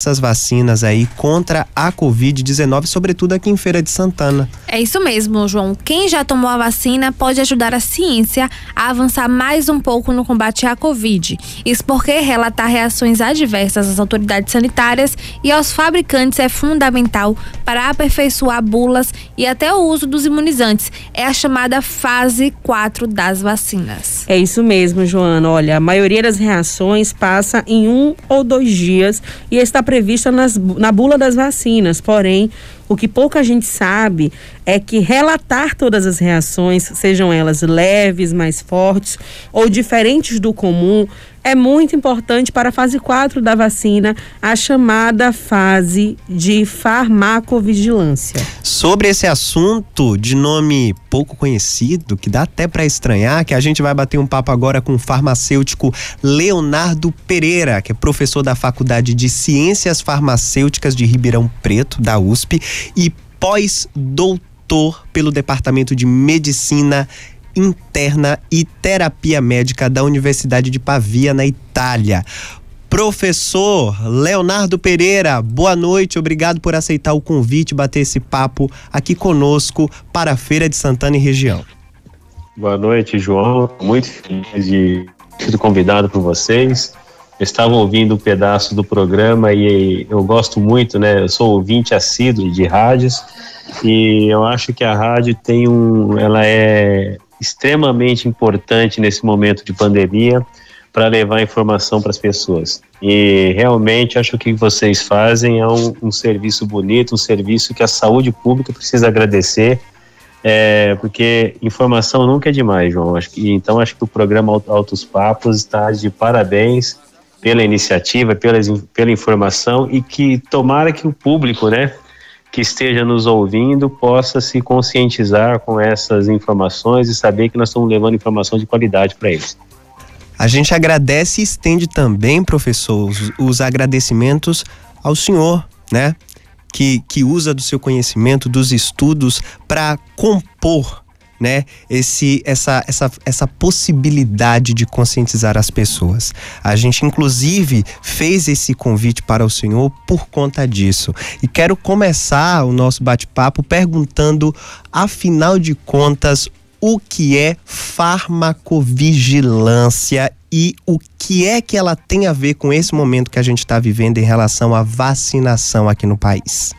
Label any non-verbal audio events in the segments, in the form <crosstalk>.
essas vacinas aí contra a Covid-19, sobretudo aqui em Feira de Santana. É isso mesmo, João. Quem já tomou a vacina pode ajudar a ciência a avançar mais um pouco no combate à Covid. Isso porque relatar reações adversas às autoridades sanitárias e aos fabricantes é fundamental para aperfeiçoar bulas e até o uso dos imunizantes. É a chamada fase 4 das vacinas. É isso mesmo, Joana. Olha, a maioria das reações passa em um ou dois dias e está prevista nas, na bula das vacinas. Porém, o que pouca gente sabe é que relatar todas as reações, sejam elas leves, mais fortes ou diferentes do comum, é muito importante para a fase 4 da vacina, a chamada fase de farmacovigilância. Sobre esse assunto de nome pouco conhecido, que dá até para estranhar, que a gente vai bater um papo agora com o farmacêutico Leonardo Pereira, que é professor da Faculdade de Ciências Farmacêuticas de Ribeirão Preto, da USP, e pós-doutor pelo Departamento de Medicina interna e terapia médica da Universidade de Pavia, na Itália. Professor Leonardo Pereira, boa noite, obrigado por aceitar o convite, bater esse papo aqui conosco para a Feira de Santana e região. Boa noite, João. Muito feliz de ter sido convidado por vocês. Eu estava ouvindo um pedaço do programa e eu gosto muito, né? Eu sou ouvinte assíduo de rádios e eu acho que a rádio tem um, ela é extremamente importante nesse momento de pandemia para levar informação para as pessoas. E realmente acho que o que vocês fazem é um, um, serviço bonito, um serviço que a saúde pública precisa agradecer, é, porque informação nunca é demais, João. Acho que, então acho que o programa Altos Papos está de parabéns pela iniciativa, pela, pela informação e que tomara que o público, né, que esteja nos ouvindo possa se conscientizar com essas informações e saber que nós estamos levando informação de qualidade para eles. A gente agradece e estende também, professor, os, os agradecimentos ao senhor, né? Que, que usa do seu conhecimento, dos estudos, para compor né, esse, essa, essa, essa possibilidade de conscientizar as pessoas. A gente, inclusive, fez esse convite para o senhor por conta disso. E quero começar o nosso bate-papo perguntando, afinal de contas, o que é farmacovigilância e o que é que ela tem a ver com esse momento que a gente está vivendo em relação à vacinação aqui no país?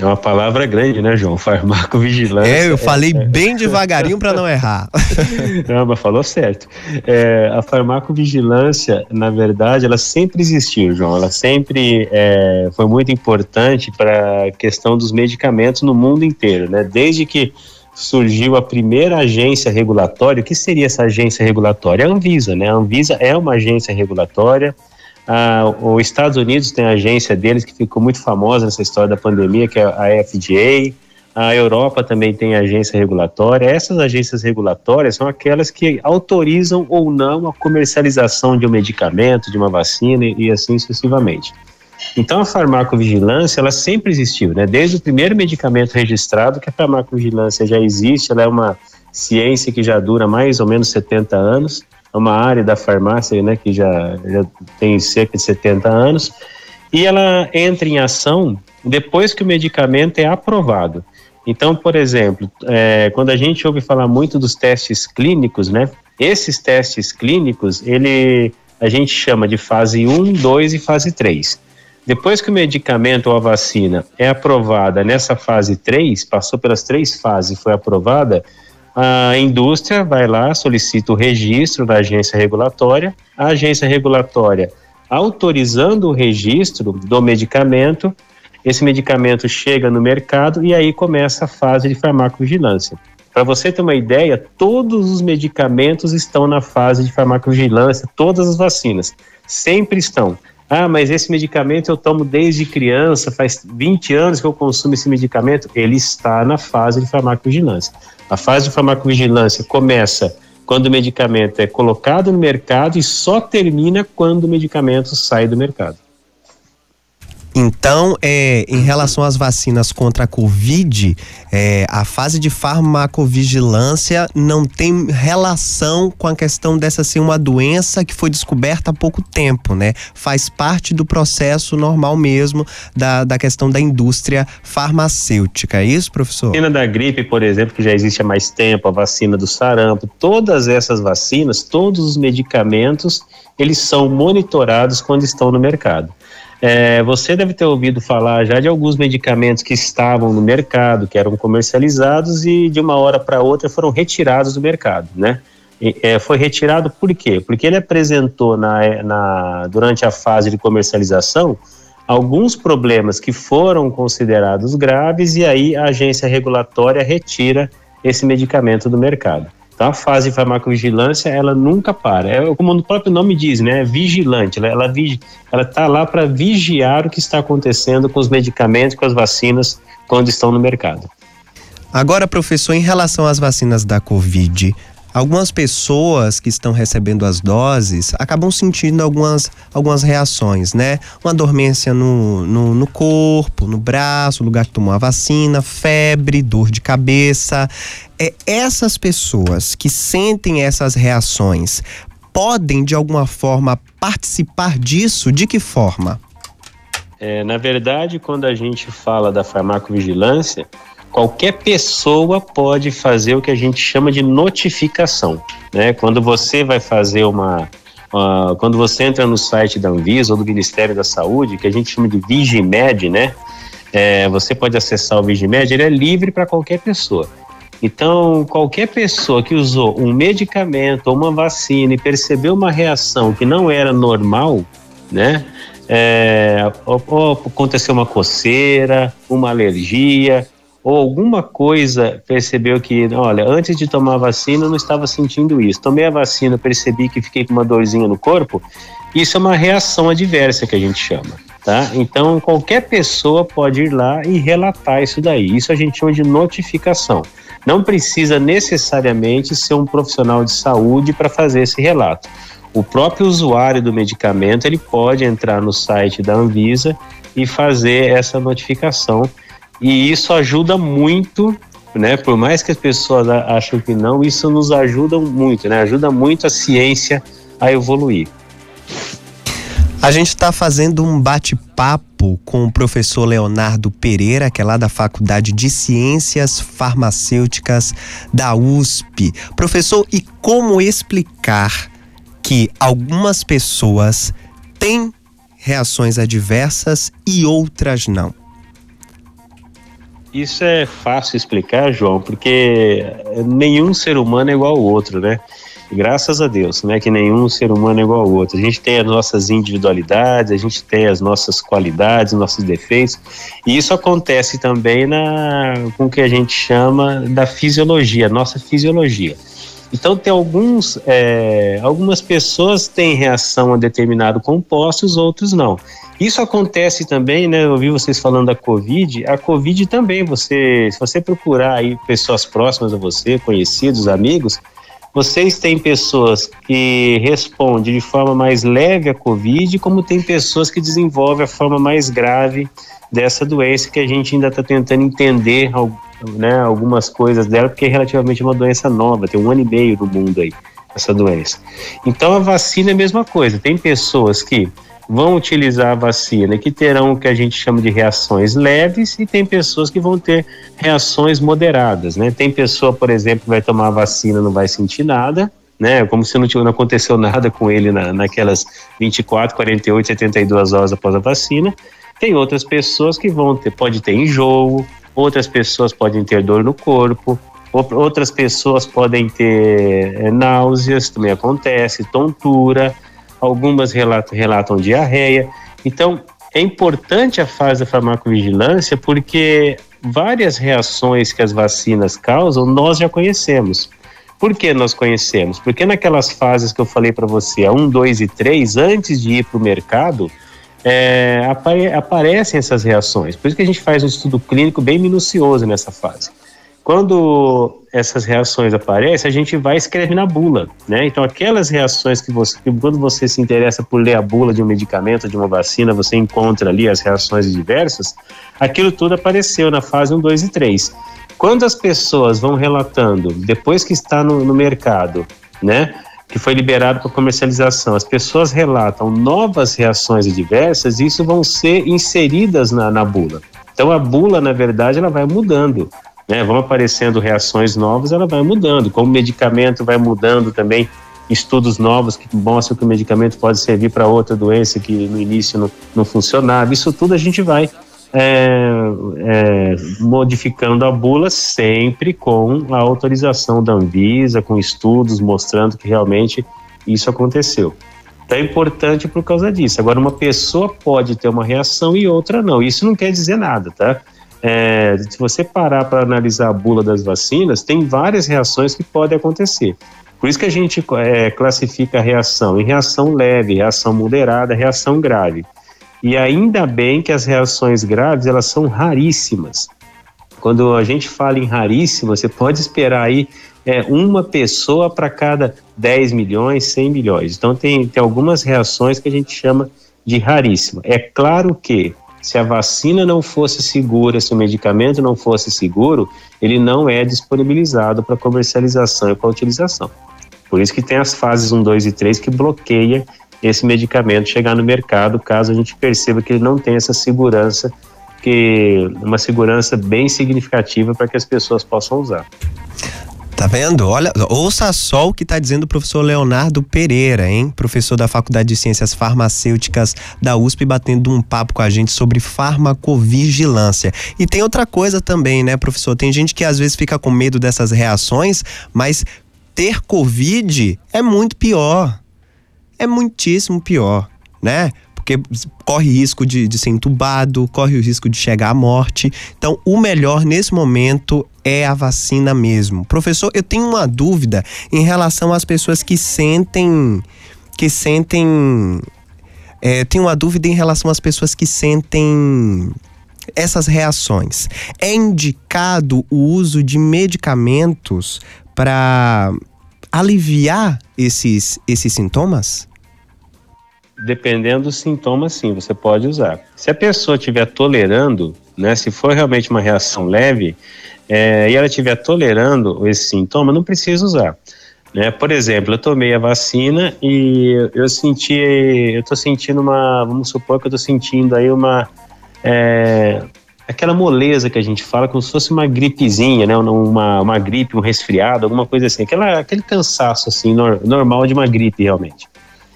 É uma palavra grande, né, João? Farmacovigilância. É, eu falei é, bem devagarinho para não errar. <laughs> Não, mas falou certo. É, a farmacovigilância, na verdade, ela sempre existiu, João. Ela sempre é, foi muito importante para a questão dos medicamentos no mundo inteiro, né? Desde que surgiu a primeira agência regulatória. O que seria essa agência regulatória? A Anvisa, né? A Anvisa é uma agência regulatória ah, os Estados Unidos tem a agência deles que ficou muito famosa nessa história da pandemia, que é a FDA. A Europa também tem agência regulatória. Essas agências regulatórias são aquelas que autorizam ou não a comercialização de um medicamento, de uma vacina e assim sucessivamente. Então a farmacovigilância ela sempre existiu, né? Desde o primeiro medicamento registrado que a farmacovigilância já existe, ela é uma ciência que já dura mais ou menos 70 anos uma área da farmácia né, que já, já tem cerca de 70 anos, e ela entra em ação depois que o medicamento é aprovado. Então, por exemplo, é, quando a gente ouve falar muito dos testes clínicos, né? Esses testes clínicos, ele a gente chama de fase 1, 2 e fase 3. Depois que o medicamento ou a vacina é aprovada nessa fase 3, passou pelas três fases e foi aprovada, a indústria vai lá, solicita o registro da agência regulatória, a agência regulatória autorizando o registro do medicamento, esse medicamento chega no mercado e aí começa a fase de farmacovigilância. Para você ter uma ideia, todos os medicamentos estão na fase de farmacovigilância, todas as vacinas, sempre estão. Ah, mas esse medicamento eu tomo desde criança, faz 20 anos que eu consumo esse medicamento. Ele está na fase de farmacovigilância. A fase de farmacovigilância começa quando o medicamento é colocado no mercado e só termina quando o medicamento sai do mercado. Então, é, em relação às vacinas contra a Covid, é, a fase de farmacovigilância não tem relação com a questão dessa ser uma doença que foi descoberta há pouco tempo, né? Faz parte do processo normal mesmo da, da questão da indústria farmacêutica. É isso, professor? A vacina da gripe, por exemplo, que já existe há mais tempo, a vacina do sarampo, todas essas vacinas, todos os medicamentos, eles são monitorados quando estão no mercado. É, você deve ter ouvido falar já de alguns medicamentos que estavam no mercado, que eram comercializados e de uma hora para outra foram retirados do mercado, né? E, é, foi retirado por quê? Porque ele apresentou na, na, durante a fase de comercialização alguns problemas que foram considerados graves e aí a agência regulatória retira esse medicamento do mercado. Então a fase de farmacovigilância ela nunca para. É como o próprio nome diz, né? É vigilante. Ela ela ela está lá para vigiar o que está acontecendo com os medicamentos, com as vacinas quando estão no mercado. Agora, professor, em relação às vacinas da Covid, Algumas pessoas que estão recebendo as doses acabam sentindo algumas, algumas reações, né? Uma dormência no, no, no corpo, no braço, lugar que tomou a vacina, febre, dor de cabeça. É, essas pessoas que sentem essas reações podem, de alguma forma, participar disso? De que forma? É, na verdade, quando a gente fala da farmacovigilância, qualquer pessoa pode fazer o que a gente chama de notificação. Né? Quando você vai fazer uma. Uh, quando você entra no site da Anvisa ou do Ministério da Saúde, que a gente chama de Vigimed, né? É, você pode acessar o Vigimed, ele é livre para qualquer pessoa. Então, qualquer pessoa que usou um medicamento ou uma vacina e percebeu uma reação que não era normal, né? É, ou, ou aconteceu uma coceira, uma alergia, ou alguma coisa percebeu que, olha, antes de tomar a vacina eu não estava sentindo isso. Tomei a vacina, percebi que fiquei com uma dorzinha no corpo. Isso é uma reação adversa que a gente chama, tá? Então qualquer pessoa pode ir lá e relatar isso daí. Isso a gente chama de notificação. Não precisa necessariamente ser um profissional de saúde para fazer esse relato. O próprio usuário do medicamento ele pode entrar no site da Anvisa e fazer essa notificação e isso ajuda muito, né? Por mais que as pessoas acham que não, isso nos ajuda muito, né? Ajuda muito a ciência a evoluir. A gente está fazendo um bate-papo com o professor Leonardo Pereira, que é lá da Faculdade de Ciências Farmacêuticas da USP. Professor, e como explicar que algumas pessoas têm reações adversas e outras não? Isso é fácil explicar, João, porque nenhum ser humano é igual ao outro, né? Graças a Deus, não é que nenhum ser humano é igual ao outro. A gente tem as nossas individualidades, a gente tem as nossas qualidades, nossos defeitos, e isso acontece também na, com o que a gente chama da fisiologia, nossa fisiologia. Então, tem alguns, é, algumas pessoas têm reação a determinado composto, os outros não. Isso acontece também, né? Eu ouvi vocês falando da Covid. A Covid também, você, se você procurar aí pessoas próximas a você, conhecidos, amigos, vocês têm pessoas que respondem de forma mais leve à Covid, como tem pessoas que desenvolvem a forma mais grave dessa doença que a gente ainda está tentando entender né, algumas coisas dela, porque é relativamente uma doença nova, tem um ano e meio no mundo aí, essa doença. Então a vacina é a mesma coisa, tem pessoas que vão utilizar a vacina que terão o que a gente chama de reações leves e tem pessoas que vão ter reações moderadas, né? Tem pessoa, por exemplo, que vai tomar a vacina não vai sentir nada, né? Como se não, não aconteceu nada com ele na, naquelas 24, 48, 72 horas após a vacina. Tem outras pessoas que vão ter, pode ter enjoo, outras pessoas podem ter dor no corpo, outras pessoas podem ter é, náuseas, também acontece, tontura, algumas relatam, relatam diarreia. Então, é importante a fase da farmacovigilância porque várias reações que as vacinas causam nós já conhecemos. Por que nós conhecemos? Porque naquelas fases que eu falei para você, a 1, 2 e 3, antes de ir para o mercado, é, apare aparecem essas reações. Por isso que a gente faz um estudo clínico bem minucioso nessa fase. Quando essas reações aparecem, a gente vai escrever na bula, né? Então, aquelas reações que você, que quando você se interessa por ler a bula de um medicamento, de uma vacina, você encontra ali as reações diversas, aquilo tudo apareceu na fase 1, 2 e 3. Quando as pessoas vão relatando, depois que está no, no mercado, né? Que foi liberado para comercialização, as pessoas relatam novas reações adversas, isso vão ser inseridas na, na bula. Então a bula, na verdade, ela vai mudando né, vão aparecendo reações novas, ela vai mudando. Como o medicamento vai mudando também, estudos novos que mostram que o medicamento pode servir para outra doença que no início não, não funcionava. Isso tudo a gente vai é, é, modificando a bula sempre com a autorização da Anvisa, com estudos mostrando que realmente isso aconteceu. Então é importante por causa disso. Agora, uma pessoa pode ter uma reação e outra não. Isso não quer dizer nada, tá? É, se você parar para analisar a bula das vacinas, tem várias reações que podem acontecer. Por isso que a gente é, classifica a reação em reação leve, reação moderada, reação grave. E ainda bem que as reações graves elas são raríssimas. Quando a gente fala em raríssimas, você pode esperar aí é, uma pessoa para cada 10 milhões, 100 milhões. Então tem, tem algumas reações que a gente chama de raríssima. É claro que se a vacina não fosse segura, se o medicamento não fosse seguro, ele não é disponibilizado para comercialização e para utilização. Por isso que tem as fases 1, 2 e 3 que bloqueia esse medicamento chegar no mercado, caso a gente perceba que ele não tem essa segurança, que uma segurança bem significativa para que as pessoas possam usar. Tá vendo? Olha, ouça só o que está dizendo o professor Leonardo Pereira, hein? Professor da Faculdade de Ciências Farmacêuticas da USP, batendo um papo com a gente sobre farmacovigilância. E tem outra coisa também, né, professor? Tem gente que às vezes fica com medo dessas reações, mas ter Covid é muito pior. É muitíssimo pior, né? porque corre risco de, de ser entubado, corre o risco de chegar à morte. Então, o melhor nesse momento é a vacina mesmo. Professor, eu tenho uma dúvida em relação às pessoas que sentem. que sentem. É, tenho uma dúvida em relação às pessoas que sentem essas reações. É indicado o uso de medicamentos para aliviar esses, esses sintomas? Dependendo dos sintomas, sim, você pode usar. Se a pessoa estiver tolerando, né, se for realmente uma reação leve, é, e ela estiver tolerando esse sintoma, não precisa usar. Né? Por exemplo, eu tomei a vacina e eu senti, eu estou sentindo uma, vamos supor que eu estou sentindo aí uma, é, aquela moleza que a gente fala, como se fosse uma gripezinha, né? Uma, uma gripe, um resfriado, alguma coisa assim, aquela, aquele cansaço assim nor, normal de uma gripe realmente.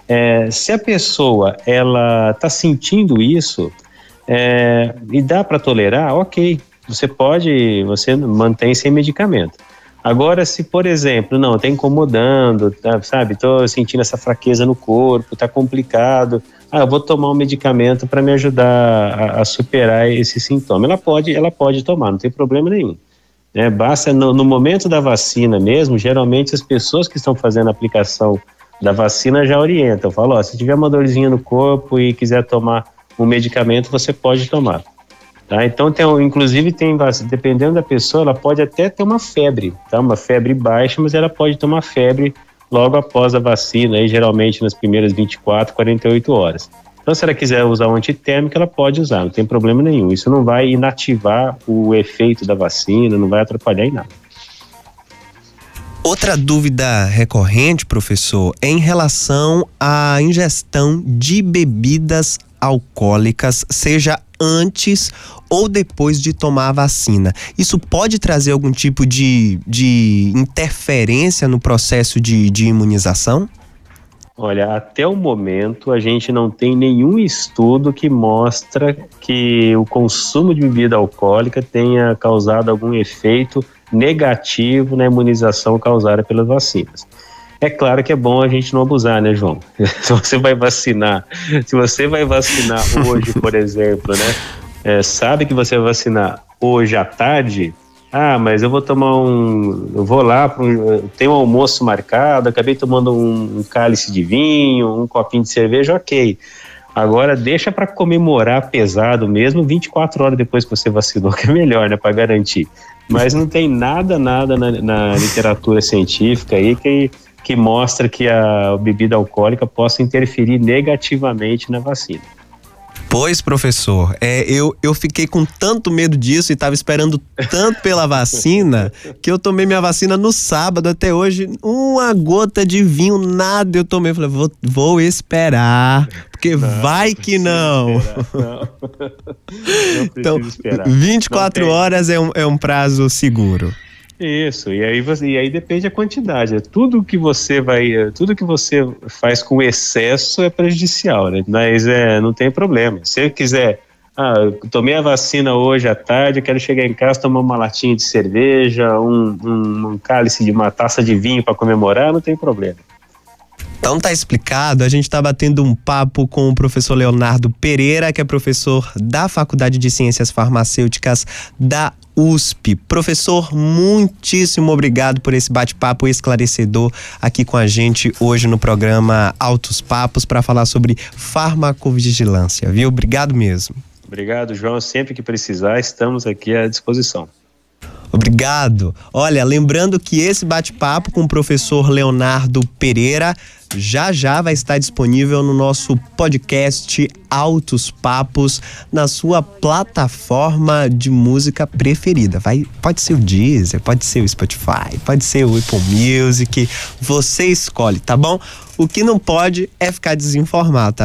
É, se a pessoa ela está sentindo isso é, e dá para tolerar, ok, você pode, você mantém sem medicamento. Agora, se por exemplo, não, está incomodando, tá, sabe, estou sentindo essa fraqueza no corpo, está complicado, ah, eu vou tomar um medicamento para me ajudar a, a, superar esse sintoma. Ela pode, ela pode tomar, não tem problema nenhum. Né? Basta no, no momento da vacina mesmo, geralmente as pessoas que estão fazendo a aplicação da vacina já orientam, falam, ó, se tiver uma dorzinha no corpo e quiser tomar um medicamento, você pode tomar. Tá? Então, tem, inclusive, tem, dependendo da pessoa, ela pode até ter uma febre, tá? uma febre baixa, mas ela pode uma febre logo após a vacina, aí, geralmente nas primeiras 24, 48 horas. Então, se ela quiser usar o antitérmico, ela pode usar, não tem problema nenhum. Isso não vai inativar o efeito da vacina, não vai atrapalhar em nada. Outra dúvida recorrente, professor, é em relação à ingestão de bebidas alcoólicas, seja antes ou depois de tomar a vacina. Isso pode trazer algum tipo de, de interferência no processo de, de imunização? Olha, até o momento a gente não tem nenhum estudo que mostra que o consumo de bebida alcoólica tenha causado algum efeito negativo na imunização causada pelas vacinas. É claro que é bom a gente não abusar, né, João? <laughs> se você vai vacinar, se você vai vacinar <laughs> hoje, por exemplo, né? É, sabe que você vai vacinar hoje à tarde, ah, mas eu vou tomar um. Eu vou lá, um, tem um almoço marcado, acabei tomando um, um, cálice de vinho, um copinho de cerveja, ok. Agora deixa para comemorar pesado mesmo 24 horas depois que você vacinou, <laughs> que é melhor, né, para garantir. Mas não tem nada, nada na, na literatura científica aí que, que mostra que a bebida alcoólica possa interferir negativamente na vacina. Pois, professor, é, eu, eu fiquei com tanto medo disso e estava esperando tanto pela <laughs> vacina que eu tomei minha vacina no sábado até hoje. Uma gota de vinho, nada eu tomei. Falei, vou, vou esperar, porque não, vai que não. não. <laughs> não então, esperar. 24 horas é um, é um prazo seguro. Isso, e aí, você, e aí depende a quantidade. É tudo que você vai, tudo que você faz com excesso é prejudicial, né? Mas é, não tem problema. Se eu quiser, ah, tomei a vacina hoje à tarde, quero chegar em casa tomar uma latinha de cerveja, um, um, um cálice de uma taça de vinho para comemorar, não tem problema. Então tá explicado, a gente está batendo um papo com o professor Leonardo Pereira, que é professor da Faculdade de Ciências Farmacêuticas da USP. Professor, muitíssimo obrigado por esse bate-papo esclarecedor aqui com a gente hoje no programa Altos Papos para falar sobre farmacovigilância, viu? Obrigado mesmo. Obrigado, João. Sempre que precisar, estamos aqui à disposição. Obrigado. Olha, lembrando que esse bate-papo com o professor Leonardo Pereira já já vai estar disponível no nosso podcast Altos Papos na sua plataforma de música preferida. Vai, pode ser o Deezer, pode ser o Spotify, pode ser o Apple Music, você escolhe, tá bom? O que não pode é ficar desinformado, tá vendo?